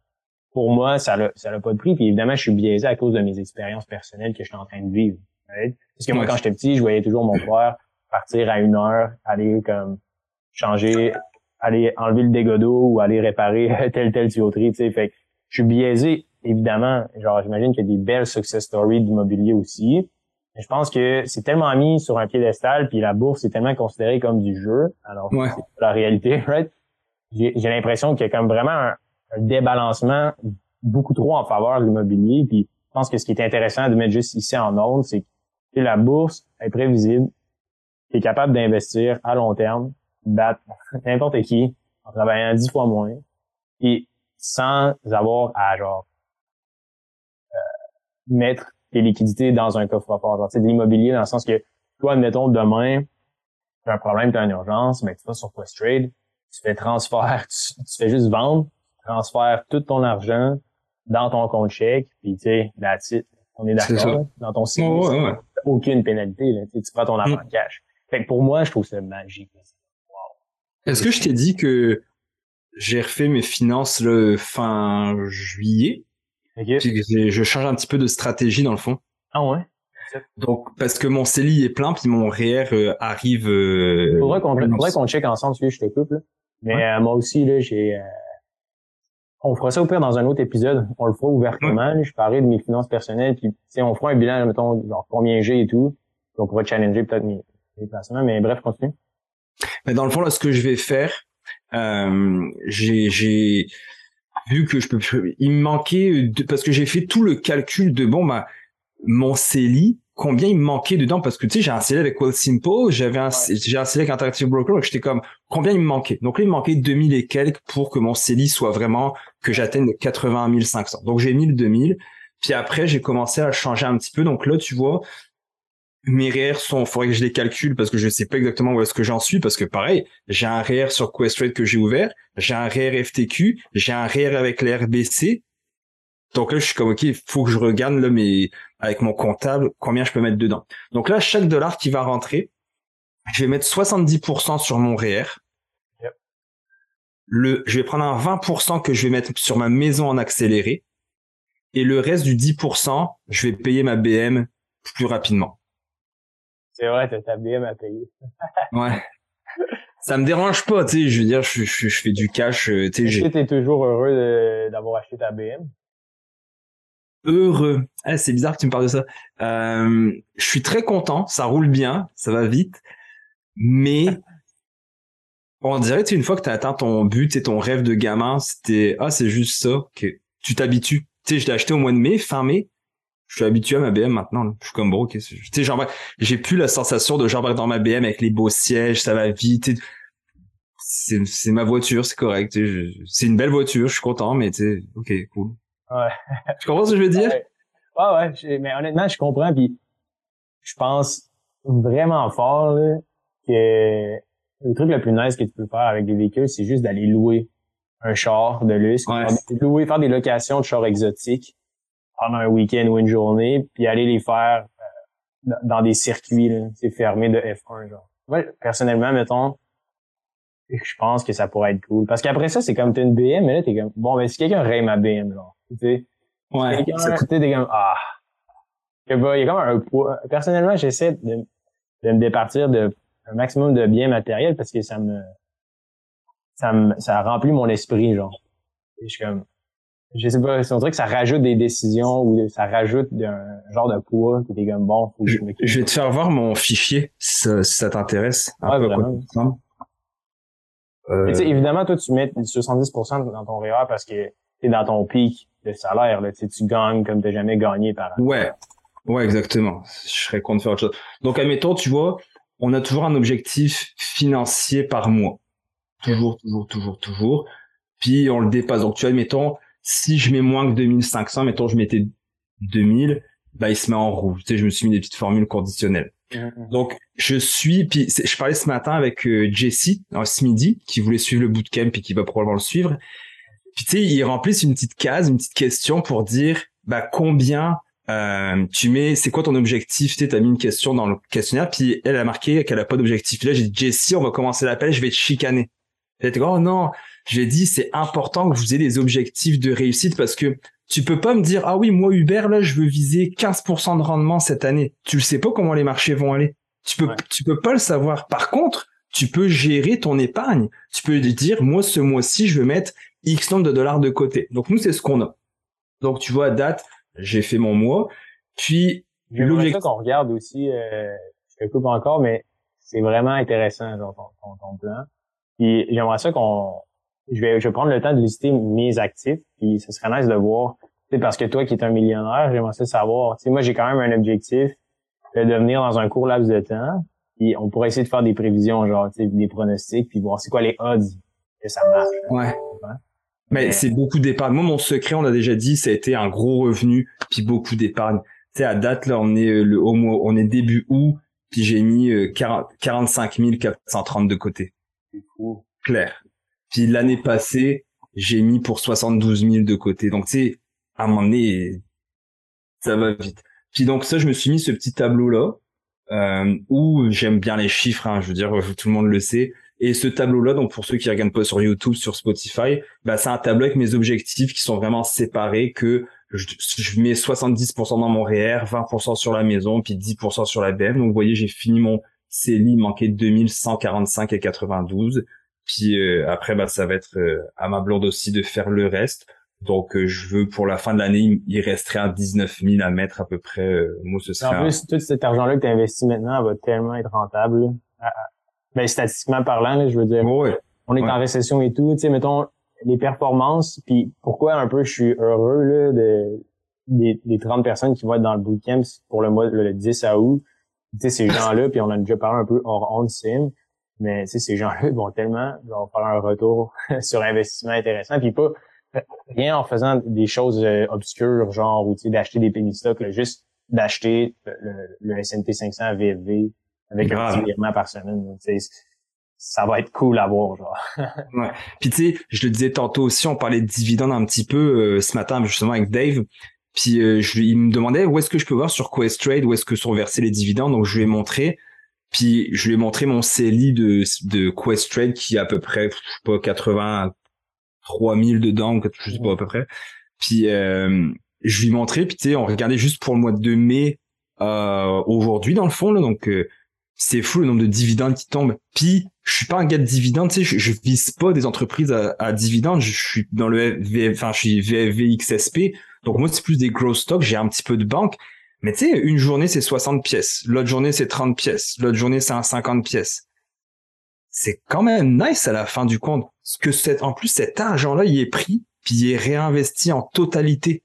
pour moi, ça n'a ça pas de prix. Puis évidemment, je suis biaisé à cause de mes expériences personnelles que je suis en train de vivre. Parce que moi, quand j'étais petit, je voyais toujours mon frère partir à une heure, aller comme changer, aller enlever le dégât d'eau ou aller réparer telle telle tuyauterie. Tu sais, fait que je suis biaisé, évidemment. Genre, j'imagine qu'il y a des belles success stories d'immobilier aussi. Mais je pense que c'est tellement mis sur un piédestal, puis la bourse est tellement considérée comme du jeu. Alors, c'est la réalité, right? J'ai l'impression qu'il y a comme vraiment un, un débalancement beaucoup trop en faveur de l'immobilier. Puis je pense que ce qui est intéressant de mettre juste ici en ordre, c'est que la bourse est prévisible, tu es capable d'investir à long terme, battre n'importe qui en travaillant dix fois moins, et sans avoir à genre euh, mettre tes liquidités dans un coffre-fort. C'est de l'immobilier dans le sens que toi, admettons, demain, tu as un problème, tu as une urgence, mais tu vas sur Questrade, tu fais transfert, tu fais juste vendre, transfères tout ton argent dans ton compte chèque, puis tu sais, On est d'accord. Dans ton site, aucune pénalité. Là, tu prends ton argent en mm. cash. Fait que pour moi, je trouve ça magique. Est-ce que je t'ai dit que j'ai refait mes finances le fin juillet? Je change un petit peu de stratégie dans le fond. Ah ouais? Donc, parce que mon CELI est plein, puis mon REER euh, arrive... Euh, faudrait qu'on check ensemble, je te coupe. Là. Mais euh, moi aussi, là, j'ai... On fera ça au pire dans un autre épisode. On le fera ouvertement. Je parlais de mes finances personnelles, puis on fera un bilan, mettons, genre combien j'ai et tout. on pourra challenger peut-être mes, mes placements. Mais bref, continue. Mais dans le fond, là, ce que je vais faire, euh, j'ai vu que je peux il me manquait parce que j'ai fait tout le calcul de bon bah mon CELI combien il me manquait dedans parce que tu sais j'ai un CELI avec Simple, j'avais un j'ai un CELI avec Interactive Broker donc j'étais comme combien il me manquait? Donc là il me manquait 2000 et quelques pour que mon CELI soit vraiment que j'atteigne 80 500 donc j'ai mis le 2000 puis après j'ai commencé à changer un petit peu. Donc là tu vois mes REER sont faudrait que je les calcule parce que je sais pas exactement où est-ce que j'en suis parce que pareil j'ai un REER sur Questrade que j'ai ouvert j'ai un REER FTQ j'ai un REER avec l'RBC donc là, je suis comme, OK, il faut que je regarde là, mais avec mon comptable, combien je peux mettre dedans. Donc là, chaque dollar qui va rentrer, je vais mettre 70% sur mon REER. Le, je vais prendre un 20% que je vais mettre sur ma maison en accéléré. Et le reste du 10%, je vais payer ma BM plus rapidement. C'est vrai, t'as ta BM à payer. ouais. Ça me dérange pas, tu sais, je veux dire, je, je, fais du cash, euh, tu sais. Que toujours heureux d'avoir acheté ta BM? Heureux. Ah, c'est bizarre que tu me parles de ça. Euh, je suis très content, ça roule bien, ça va vite, mais on dirait une fois que tu as atteint ton but et ton rêve de gamin, c'était ah c'est juste ça que tu t'habitues. Tu sais, je l'ai acheté au mois de mai, fin mai. Je suis habitué à ma BM maintenant. Je suis comme bro, tu sais, j'ai plus la sensation de genre dans ma BM avec les beaux sièges, ça va vite. C'est ma voiture, c'est correct. C'est une belle voiture, je suis content, mais tu sais, ok, cool. Ouais. tu comprends ce que je veux dire? Ouais, ouais. mais honnêtement, je comprends. Puis je pense vraiment fort là, que le truc le plus nice que tu peux faire avec des véhicules, c'est juste d'aller louer un char de luxe. Louer, faire des locations de chars exotiques pendant un week-end ou une journée, puis aller les faire euh, dans des circuits, c'est fermé de F1, genre. Ouais, personnellement, mettons, je pense que ça pourrait être cool. Parce qu'après ça, c'est comme t'as une BM, mais là, t'es comme, bon, ben, si quelqu'un raye ma BM, genre, tu sais. Ouais. T'es comme, ah. Il y a comme un poids. Personnellement, j'essaie de, de me départir de un maximum de biens matériels parce que ça me, ça me, ça remplit mon esprit, genre. Et je suis comme, je sais pas, c'est un truc que ça rajoute des décisions ou ça rajoute un genre de poids qui est comme bon. Faut je, je, vais te faire voir mon fichier si ça, t'intéresse. Ouais, Euh... évidemment, toi, tu mets 70% dans ton REER parce que t'es dans ton pic de salaire. Là, tu gagnes comme t'as jamais gagné par an. Ouais, ouais, exactement. Je serais content de faire autre chose. Donc, admettons, tu vois, on a toujours un objectif financier par mois. Toujours, toujours, toujours, toujours. Puis on le dépasse. Donc, tu vois, admettons, si je mets moins que 2500, mettons je mettais 2000, bah il se met en rouge. Tu sais, je me suis mis des petites formules conditionnelles. Mm-hmm. Donc je suis, puis je parlais ce matin avec euh, Jesse, ce midi, qui voulait suivre le bootcamp et qui va probablement le suivre. Puis tu sais, il remplissent une petite case, une petite question pour dire bah combien euh, tu mets, c'est quoi ton objectif? Tu as mis une question dans le questionnaire, puis elle a marqué qu'elle a pas d'objectif. Là, j'ai dit Jessie, on va commencer l'appel, je vais te chicaner. Elle était oh non, j'ai dit c'est important que vous ayez des objectifs de réussite parce que tu peux pas me dire ah oui moi Uber là je veux viser 15% de rendement cette année. Tu le sais pas comment les marchés vont aller. Tu peux tu peux pas le savoir. Par contre, tu peux gérer ton épargne. Tu peux dire moi ce mois-ci je veux mettre X nombre de dollars de côté. Donc nous c'est ce qu'on a. Donc tu vois à date, j'ai fait mon mois. Puis l'objectif qu'on regarde aussi euh, je te coupe encore mais c'est vraiment intéressant genre ton, ton plan. Puis j'aimerais ça qu'on je vais, je vais prendre le temps de lister mes actifs, puis ce serait nice de voir. Parce que toi qui es un millionnaire, j'aimerais ça savoir. Tu sais, moi, j'ai quand même un objectif de devenir dans un court laps de temps. Puis on pourrait essayer de faire des prévisions, genre tu sais, des pronostics, puis voir c'est quoi les odds que ça marche. Ouais. Mais, c'est beaucoup d'épargne. Moi, mon secret, on l'a déjà dit, ça a été un gros revenu, puis beaucoup d'épargne. Tu sais, à date, là, on est euh, le on est début août, puis j'ai mis 40, 45 430 de côté. C'est fou. Clair. Puis l'année passée, j'ai mis pour 72 000 de côté. Donc, tu sais, à un moment donné, ça va vite. Puis donc ça, je me suis mis ce petit tableau-là, euh, où j'aime bien les chiffres, hein, je veux dire, tout le monde le sait. Et ce tableau-là, donc pour ceux qui regardent pas sur YouTube, sur Spotify, bah c'est un tableau avec mes objectifs qui sont vraiment séparés, que je, mets 70% dans mon REER, 20% sur la maison, puis 10% sur la BM. Donc vous voyez, j'ai fini mon CELI, il manquait 2145 et 92. Puis euh, après, bah, ça va être euh, à ma blonde aussi de faire le reste. Donc, euh, je veux pour la fin de l'année, il resterait à 19 000 à mettre à peu près. moi, ce serait. En plus, tout cet argent-là que tu investis maintenant va tellement être rentable. Ben, statistiquement parlant, je veux dire. On est en récession et tout. Tu sais, mettons les performances. Puis pourquoi un peu je suis heureux là de des, des 30 personnes qui vont être dans le bootcamp pour le mois le 10 août. Tu sais, ces gens-là, puis on a déjà parlé un peu hors on sim mais ces gens-là vont tellement vont faire un retour sur investissement intéressant, puis pas rien en faisant des choses euh, obscures, genre ou d'acheter des penny stocks, juste d'acheter le, le, S&P 500 VFV avec un petit virement par semaine. Ça va être cool à voir, genre. ouais. Puis tu sais, je le disais tantôt aussi, on parlait de dividendes un petit peu euh, ce matin justement avec Dave. Puis euh, je, il me demandait où est-ce que je peux voir sur Questrade, où est-ce que sont versés les dividendes. Donc je lui ai montré. Puis je lui ai montré mon CELI de, de Questrade qui est à peu près, je sais pas, 83 000 dedans, je sais pas à peu près. Puis euh, je lui ai montré, puis tu sais, on regardait juste pour le mois de mai euh, aujourd'hui dans le fond, là, donc euh, c'est fou le nombre de dividendes qui tombent. Puis je suis pas un gars de dividendes, tu sais, je, je vise pas des entreprises à, à dividendes, je, suis dans le enfin je suis donc moi c'est plus des growth stocks, j'ai un petit peu de banque, mais tu sais, une journée, c'est 60 pièces. L'autre journée, c'est 30 pièces. L'autre journée, c'est un 50 pièces. C'est quand même nice à la fin du compte. Que c'est, en plus, cet argent-là, il est pris, puis il est réinvesti en totalité.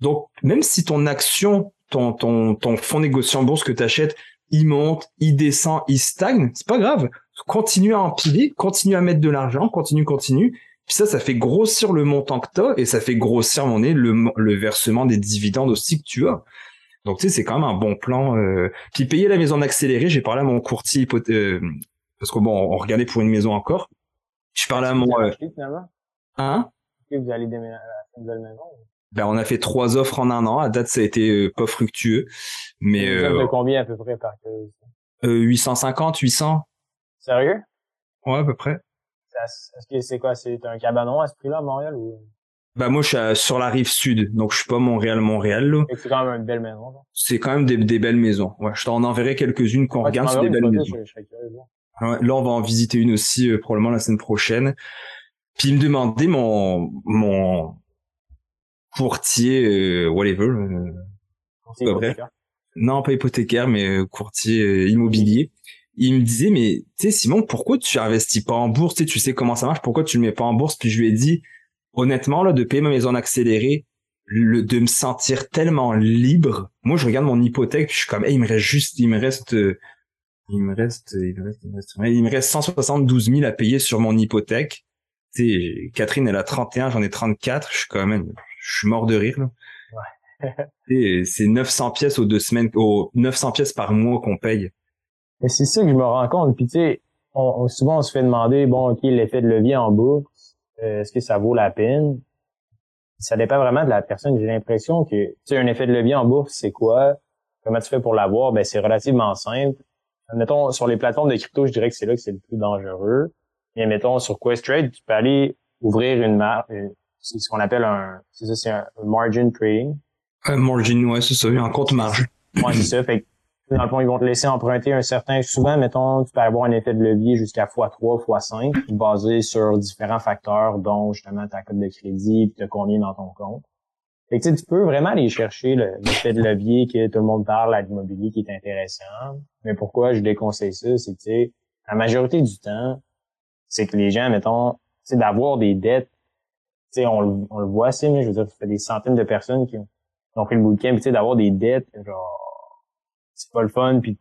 Donc, même si ton action, ton, ton, ton fonds négocié en bourse que tu achètes, il monte, il descend, il stagne, c'est pas grave. Continue à empiler, continue à mettre de l'argent, continue, continue. Puis ça, ça fait grossir le montant que t'as et ça fait grossir mon le, le versement des dividendes aussi que tu as. Donc tu sais, c'est quand même un bon plan. Euh... Puis payer la maison accélérée, j'ai parlé à mon courtier euh... parce que bon, on regardait pour une maison encore. Je parlais à mon. Euh... Hein? Que vous allez déménager à une nouvelle maison Ben, on a fait trois offres en un an. À date, ça a été euh, pas fructueux. Mais, euh, de combien à peu près par euh, 850, 800. Sérieux? Ouais, à peu près. Est-ce que c'est quoi? C'est un cabanon à ce prix-là à Montréal ou? Bah moi je suis sur la rive sud, donc je suis pas Montréal Montréal. C'est quand même une belle maison. C'est quand même des, des, belles maisons. Ouais, je t'en enverrai quelques-unes qu'on regarde sur des belles maisons. ouais, là on va en visiter une aussi euh, probablement la semaine prochaine. Puis il me demandait mon mon courtier euh, whatever. Euh, courtier non pas hypothécaire mais euh, courtier immobilier. Il me disait mais tu sais Simon pourquoi tu investis pas en bourse? Tu sais, tu sais comment ça marche pourquoi tu le mets pas en bourse? Puis je lui ai dit honnêtement, là, de payer ma maison en accéléré, le, de me sentir tellement libre. Moi, je regarde mon hypothèque, puis je suis comme, hey, il me reste juste, il me reste, euh, il me reste, il me reste, il me reste, 172 000 à payer sur mon hypothèque. Tu sais, Catherine, elle a 31, j'en ai 34. Je suis quand même, je suis mort de rire, là. Ouais. c'est 900 pièces aux deux semaines, aux 900 pièces par mois qu'on paye. Mais c'est ça que je me rends compte. Puis tu sais, on, souvent on se fait demander, bon, ok, l'effet de levier en bas, euh, est-ce que ça vaut la peine? Ça dépend vraiment de la personne. J'ai l'impression que, tu sais, un effet de levier en bourse, c'est quoi? Comment tu fais pour l'avoir? Ben, c'est relativement simple. Mettons, sur les plateformes de crypto, je dirais que c'est là que c'est le plus dangereux. Mais mettons, sur Questrade, tu peux aller ouvrir une marque, c'est ce qu'on appelle un, c'est ça, c'est un margin trading. Un margin, ouais, c'est ça, un compte marge. Ouais, c'est ça. Fait dans le fond, ils vont te laisser emprunter un certain, souvent, mettons, tu peux avoir un effet de levier jusqu'à x3, x5, basé sur différents facteurs, dont justement ta cote de crédit, puis combien dans ton compte. Fait que tu peux vraiment aller chercher l'effet de levier que tout le monde parle à l'immobilier qui est intéressant. Mais pourquoi je déconseille ça, c'est que, tu la majorité du temps, c'est que les gens, mettons, c'est d'avoir des dettes, tu sais, on, on, le voit assez, mais je veux dire, ça fait des centaines de personnes qui ont, qui ont fait le bootcamp, tu d'avoir des dettes, genre, c'est pas le fun, puis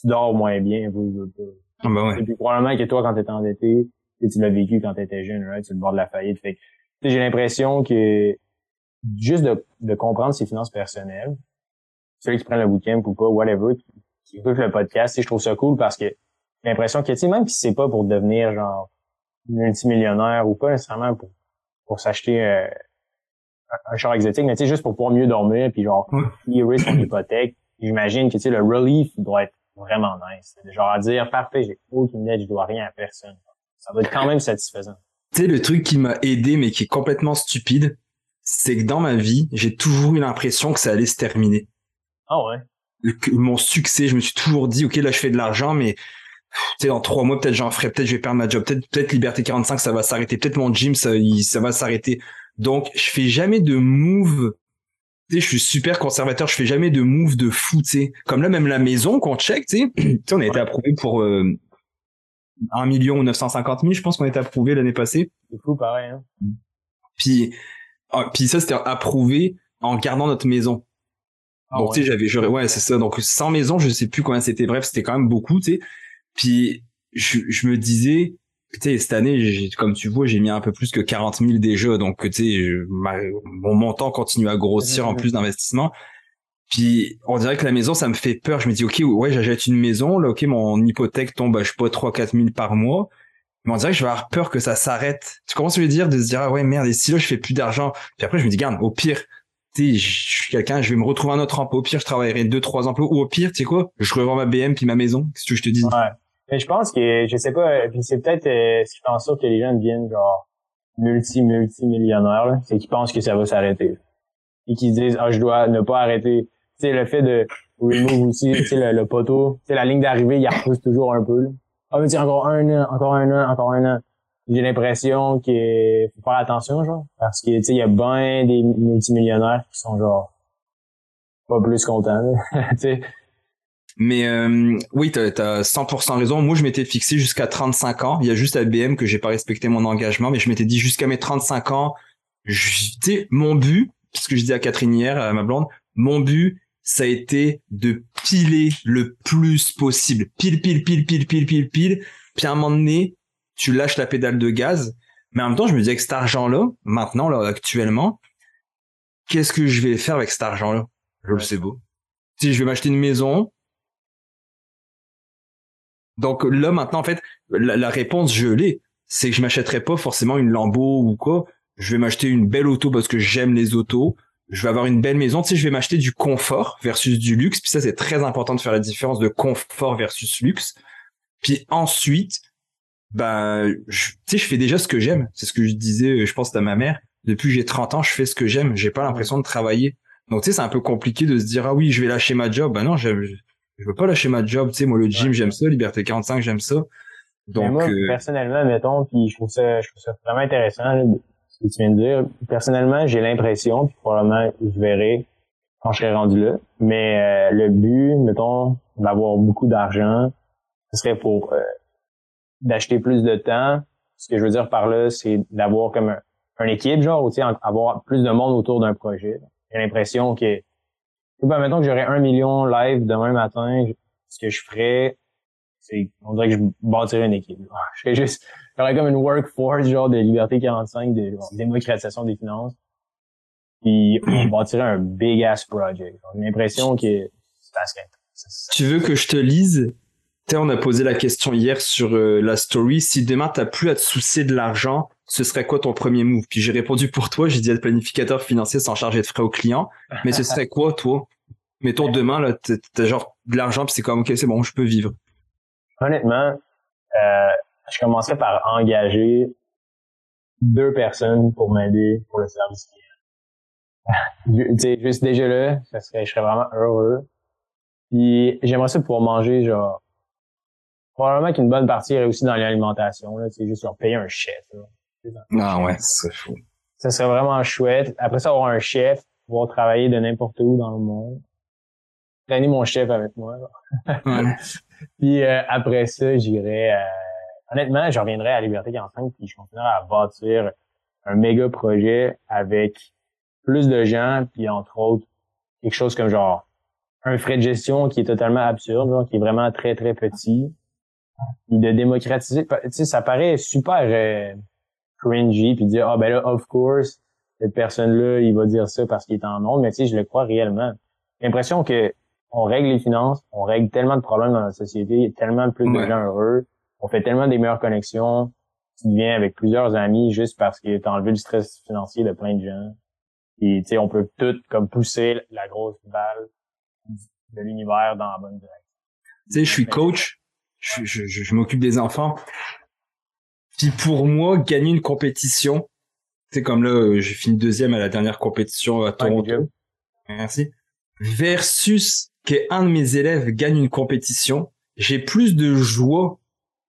tu dors moins bien. Ah ben ouais. Et puis probablement que toi, quand t'étais endetté, tu l'as vécu quand t'étais jeune, right? sur le bord de la faillite. Fait j'ai l'impression que juste de, de comprendre ses finances personnelles, celui qui prend le bootcamp ou pas, whatever, qui, qui écoute le podcast, je trouve ça cool parce que j'ai l'impression que, tu sais, même si c'est pas pour devenir genre multimillionnaire ou pas nécessairement pour, pour s'acheter euh, un, char exotique, mais tu sais, juste pour pouvoir mieux dormir puis genre, ouais. son hypothèque, j'imagine que tu sais, le relief doit être vraiment nice. Genre à dire parfait, j'ai aucune aide, je dois rien à personne. Ça doit être quand même satisfaisant. Tu sais, le truc qui m'a aidé, mais qui est complètement stupide, c'est que dans ma vie, j'ai toujours eu l'impression que ça allait se terminer. Ah ouais? mon succès, je me suis toujours dit, ok, là je fais de l'argent, mais tu sais, dans trois mois, peut-être j'en ferai, peut-être je vais perdre ma job, peut-être peut-être Liberté 45, ça va s'arrêter, peut-être mon gym, ça, ça va s'arrêter. Donc, je fais jamais de move je suis super conservateur, je fais jamais de move de fou, tu sais. Comme là, même la maison qu'on check, tu sais, on a été approuvé pour euh, 1 million 950 000, je pense qu'on a été approuvé l'année passée. C'est fou, pareil. Hein. Puis, ah, puis ça, c'était approuvé en gardant notre maison. Ah donc, tu sais, j'avais, ouais, c'est ça. Donc, sans maison, je sais plus combien c'était. Bref, c'était quand même beaucoup, tu sais. Puis, je, je me disais, tu cette année, comme tu vois, j'ai mis un peu plus que 40 000 déjà, donc tu sais, mon montant continue à grossir en plus d'investissement. Puis on dirait que la maison, ça me fait peur. Je me dis, ok, ouais, j'achète une maison, là, ok, mon hypothèque tombe, à, je sais pas, 3 4 000 par mois. Mais on dirait que je vais avoir peur que ça s'arrête. Tu commences à me dire? De se dire, ah ouais, merde, et si là, je fais plus d'argent? Puis après, je me dis, garde, au pire, tu sais, je suis quelqu'un, je vais me retrouver un autre emploi. Au pire, je travaillerai deux, trois emplois. Ou au pire, tu sais quoi, je revends ma BM puis ma maison. Qu'est-ce que je te dis? Ouais. Mais je pense que, je sais pas, puis c'est peut-être euh, ce qui fait en sorte que les gens deviennent genre multi, multi millionnaires, c'est qu'ils pensent que ça va s'arrêter. Et qu'ils disent, ah, je dois ne pas arrêter. Tu sais, le fait de remove aussi, tu sais, le, poteau, tu la ligne d'arrivée, il repousse toujours un peu. Ah, mais encore un an, encore un an, encore un an. J'ai l'impression qu'il faut faire attention, genre, parce que, tu sais, il y a bien des multimillionnaires qui sont genre pas plus contents, tu mais euh, oui, tu as, 100% raison. Moi, je m'étais fixé jusqu'à 35 ans. Il y a juste à BM que j'ai pas respecté mon engagement, mais je m'étais dit jusqu'à mes 35 ans, tu mon but, ce que je dis à Catherine hier, à ma blonde, mon but, ça a été de piler le plus possible. Pile, pile, pile, pile, pile, pile, pile. Puis à un moment donné, tu lâches la pédale de gaz. Mais en même temps, je me disais que cet argent-là, maintenant, là, actuellement, qu'est-ce que je vais faire avec cet argent-là? Je le sais beau. Si je vais m'acheter une maison, donc là maintenant en fait la, réponse je l'ai, c'est que je m'achèterais pas forcément une Lambo ou quoi. je vais m'acheter une belle auto parce que j'aime les autos. Je vais avoir une belle maison. Tu sais, je vais m'acheter du confort versus du luxe. Puis ça, c'est très important de faire la différence de confort versus luxe. Puis ensuite, tu sais, je fais déjà ce que j'aime. C'est ce que je disais, je pense, à ma mère. Depuis que j'ai 30 ans, je fais ce que j'aime. J'ai pas l'impression de travailler. Donc, tu sais, c'est un peu compliqué de se dire, ah oui, je vais lâcher ma job. Bah non, je, je veux pas lâcher ma job. Tu sais, moi, le gym, j'aime ça. Liberté 45, j'aime ça. Donc, moi, euh, personnellement, mettons, puis je trouve ça, je trouve ça vraiment intéressant, ce que tu viens de dire. Personnellement, j'ai l'impression, puis probablement, je verrai quand je serai rendu là. Mais euh, le but, mettons, d'avoir beaucoup d'argent, ce serait pour euh, d'acheter plus de temps. Ce que je veux dire par là, c'est d'avoir comme un, un, équipe, genre, ou avoir plus de monde autour d'un projet. J'ai l'impression que, ben, mettons que j'aurais un million live demain matin, ce que je ferais, c'est, on dirait que je bâtirais une équipe. Je serais juste, j'aurais comme une workforce, genre, de Liberté 45, de démocratisation des finances. Puis, on bâtirait un big ass project. J'ai l'impression que c'est Tu veux que je te lise? On a posé la question hier sur euh, la story. Si demain t'as plus à te soucier de l'argent, ce serait quoi ton premier move? Puis j'ai répondu pour toi. J'ai dit être planificateur financier sans charger de frais aux clients. Mais ce serait quoi toi? Mettons demain là, t'as genre de l'argent puis c'est comme ok c'est bon, je peux vivre. Honnêtement, euh, je commencerais par engager deux personnes pour m'aider pour le service client. tu sais, juste déjà là, ça serait, je serais vraiment heureux. Puis j'aimerais ça pouvoir manger genre probablement qu'une bonne partie est aussi dans l'alimentation. Là, c'est juste leur payer un chef. Ah ouais, c'est fou. Ça serait vraiment chouette. Après ça, avoir un chef, pouvoir travailler de n'importe où dans le monde. Traîner mon chef avec moi. puis euh, après ça, j'irais... Euh, honnêtement, je reviendrais à Liberté 45 puis je continuerais à bâtir un méga projet avec plus de gens, puis entre autres, quelque chose comme genre un frais de gestion qui est totalement absurde, genre, qui est vraiment très, très petit, de démocratiser. Tu sais, ça paraît super euh, cringy puis dire ah ben là of course cette personne là il va dire ça parce qu'il est en nombre mais tu sais je le crois réellement. J'ai l'impression que on règle les finances, on règle tellement de problèmes dans la société, il y a tellement plus de gens heureux, on fait tellement des meilleures connexions, tu deviens avec plusieurs amis juste parce que t'as enlevé le stress financier de plein de gens. Et tu sais on peut tout comme pousser la grosse balle de l'univers dans la bonne direction. Tu sais, je suis coach, je, je, je m'occupe des enfants. Puis pour moi, gagner une compétition, c'est comme là, j'ai fini deuxième à la dernière compétition à Toronto. Merci. Versus qu'un de mes élèves gagne une compétition, j'ai plus de joie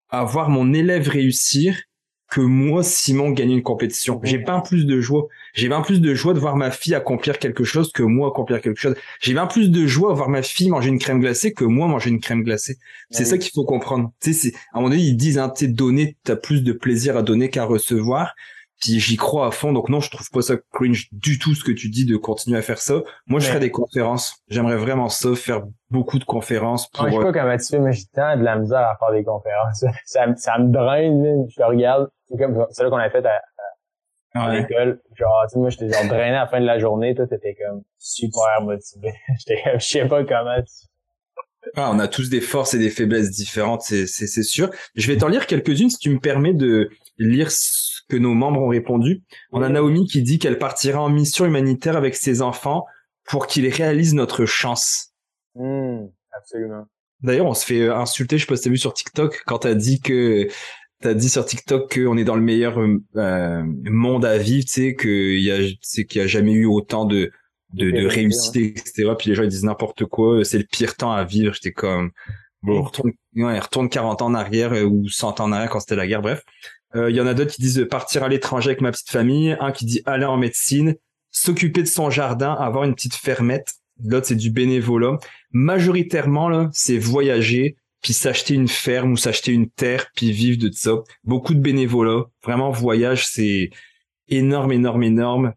à voir mon élève réussir que moi, Simon, gagner une compétition. J'ai bien plus de joie. J'ai bien plus de joie de voir ma fille accomplir quelque chose que moi accomplir quelque chose. J'ai bien plus de joie à voir ma fille manger une crème glacée que moi manger une crème glacée. C'est ça qu'il faut comprendre. Tu sais, à un moment donné, ils disent, hein, tu donner, t'as plus de plaisir à donner qu'à recevoir. Puis j'y crois à fond. Donc non, je trouve pas ça cringe du tout ce que tu dis de continuer à faire ça. Moi, je ferais des conférences. J'aimerais vraiment ça, faire beaucoup de conférences pour. je sais pas comment tu fais, mais j'ai tant de la misère à faire des conférences. ça, ça me draine, je regarde. C'est comme celle qu'on a fait à, à, l'école. Genre, tu sais, moi, j'étais genre drainé à la fin de la journée. Toi, t'étais comme super motivé. j'étais comme, je sais pas comment tu... Ah, on a tous des forces et des faiblesses différentes, c'est sûr. Je vais t'en lire quelques-unes si tu me permets de lire ce que nos membres ont répondu. On a Naomi qui dit qu'elle partira en mission humanitaire avec ses enfants pour qu'ils réalisent notre chance. Mmh, absolument. D'ailleurs, on se fait insulter, je sais pas si t'as vu sur TikTok, quand t'as dit que t'as dit sur TikTok qu'on est dans le meilleur euh, monde à vivre, tu sais, qu'il y a, qu'il y a jamais eu autant de de, de réussite, etc. Puis les gens ils disent n'importe quoi, c'est le pire temps à vivre. J'étais comme bon, retourne, ouais, retourne 40 ans en arrière euh, ou 100 ans en arrière quand c'était la guerre. Bref, euh, il y en a d'autres qui disent partir à l'étranger avec ma petite famille. Un qui dit aller en médecine, s'occuper de son jardin, avoir une petite fermette. L'autre c'est du bénévolat. Majoritairement là, c'est voyager, puis s'acheter une ferme ou s'acheter une terre, puis vivre de ça. Beaucoup de bénévolat. Vraiment, voyage, c'est énorme, énorme, énorme.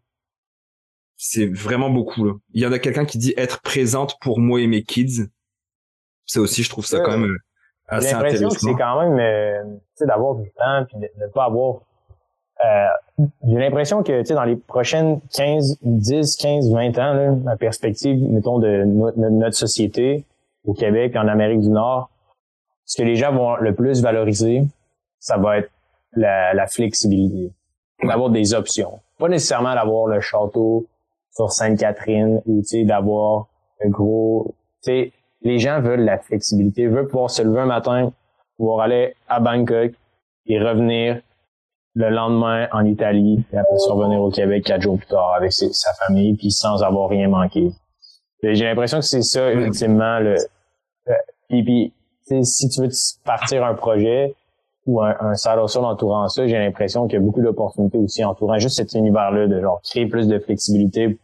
C'est vraiment beaucoup. Là. Il y en a quelqu'un qui dit être présente pour moi et mes kids. Ça aussi, je trouve ça quand même euh, assez intéressant. c'est quand même, euh, tu sais, d'avoir du temps puis de ne pas avoir. Euh, j'ai l'impression que, tu sais, dans les prochaines 15, 10, 15, 20 ans, là, la perspective, mettons, de notre société au Québec et en Amérique du Nord, ce que les gens vont le plus valoriser, ça va être la, flexibilité. d'avoir des options. Pas nécessairement d'avoir le château sur Sainte-Catherine ou tu sais d'avoir un gros tu sais les gens veulent la flexibilité, veulent pouvoir se lever un matin, pouvoir aller à Bangkok et revenir le lendemain en Italie, et après se revenir au Québec quatre jours plus tard avec sa famille, puis sans avoir rien manqué. J'ai l'impression que c'est ça ultimement le. puis, puis si tu veux partir un projet ou un, un side entourant ça, j'ai l'impression qu'il y a beaucoup d'opportunités aussi entourant juste cet univers-là de genre créer plus de flexibilité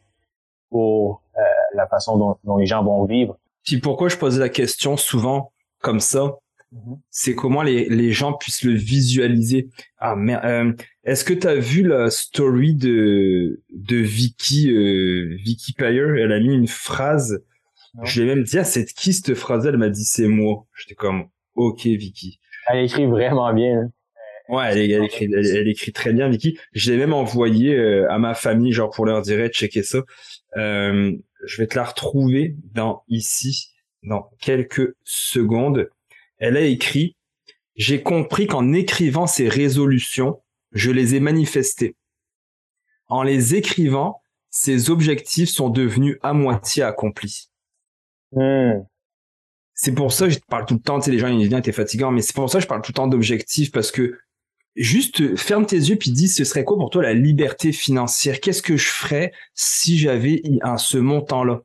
pour euh, la façon dont, dont les gens vont vivre. Puis pourquoi je posais la question souvent comme ça, mm-hmm. c'est comment les, les gens puissent le visualiser. Ah mais euh, est-ce que tu as vu la story de de Vicky euh, Vicky Payer Elle a mis une phrase. Je lui ai même dit ah c'est qui cette phrase Elle m'a dit c'est moi. J'étais comme ok Vicky. Elle écrit vraiment bien. Hein. Ouais, elle, elle, écrit, elle, écrit très bien, Vicky. Je l'ai même envoyé euh, à ma famille, genre pour leur dire, checker ça. Je vais te la retrouver dans ici, dans quelques secondes. Elle a écrit, j'ai compris qu'en écrivant ces résolutions, je les ai manifestées. En les écrivant, ces objectifs sont devenus à moitié accomplis. Hmm. C'est pour ça que je parle tout le temps, tu sais, les gens ils disent, t'es fatigant, mais c'est pour ça que je parle tout le temps d'objectifs parce que juste ferme tes yeux puis dis ce serait quoi pour toi la liberté financière? Qu'est-ce que je ferais si j'avais un ce montant-là?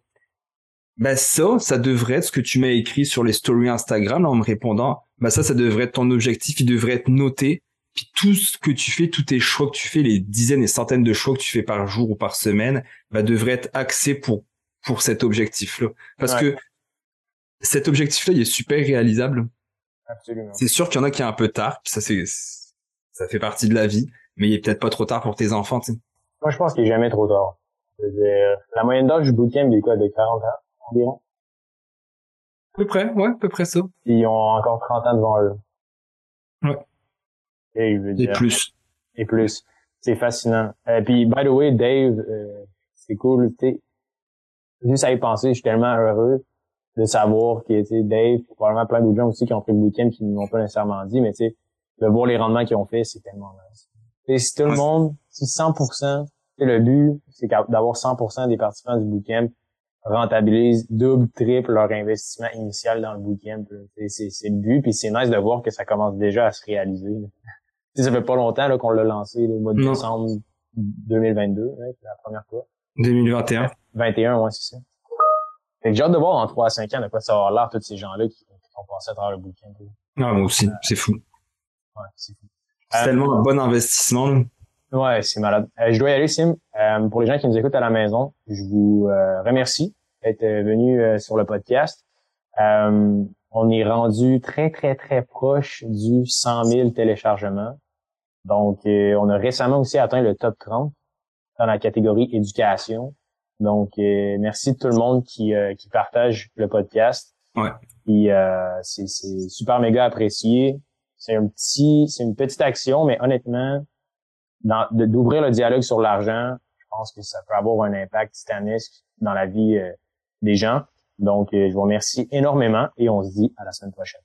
Ben ça, ça devrait être ce que tu m'as écrit sur les stories Instagram en me répondant. Ben ça, ça devrait être ton objectif, il devrait être noté. Puis tout ce que tu fais, tous tes choix que tu fais, les dizaines et centaines de choix que tu fais par jour ou par semaine, ben devrait être axé pour pour cet objectif-là. Parce que cet objectif-là, il est super réalisable. Absolument. C'est sûr qu'il y en a qui est un peu tard, ça c'est ça fait partie de la vie, mais il est peut-être pas trop tard pour tes enfants, tu sais. Moi, je pense qu'il est jamais trop tard. la moyenne d'âge du bootcamp, il est quoi, de 40 ans environ? À peu près, ouais, à peu près ça. ils ont encore 30 ans devant eux. Ouais. Et, je veux dire, et plus. Et plus. C'est fascinant. Et euh, puis, by the way, Dave, euh, c'est cool, tu sais, juste à y penser, je suis tellement heureux de savoir que, tu sais, Dave, probablement plein d'autres gens aussi qui ont fait le bootcamp qui ne m'ont pas nécessairement dit, mais tu sais, de voir les rendements qu'ils ont fait, c'est tellement nice. Et si tout le monde, si 100%, le but, c'est d'avoir 100% des participants du bootcamp rentabilisent double, triple leur investissement initial dans le bootcamp. C'est le but, puis c'est nice de voir que ça commence déjà à se réaliser. ça fait pas longtemps qu'on l'a lancé le mois de décembre 2022, la première fois. 2021. 21, ouais, c'est ça. Fait que j'ai hâte de voir en 3 à 5 ans de quoi ça va avoir l'air, tous ces gens-là qui, qui ont passé à travers le bootcamp. Non, moi aussi, c'est fou. C'est euh, tellement un bon investissement. Ouais, c'est malade. Euh, je dois y aller, Sim. Euh, pour les gens qui nous écoutent à la maison, je vous remercie d'être venu sur le podcast. on est rendu très, très, très proche du 100 000 téléchargements. Donc, on a récemment aussi atteint le top 30 dans la catégorie éducation. Donc, merci de tout le monde qui, qui partage le podcast. Ouais. Puis, c'est super méga apprécié c'est un petit, c'est une petite action, mais honnêtement, d'ouvrir le dialogue sur l'argent, je pense que ça peut avoir un impact titanesque dans la vie euh, des gens. Donc, euh, je vous remercie énormément et on se dit à la semaine prochaine.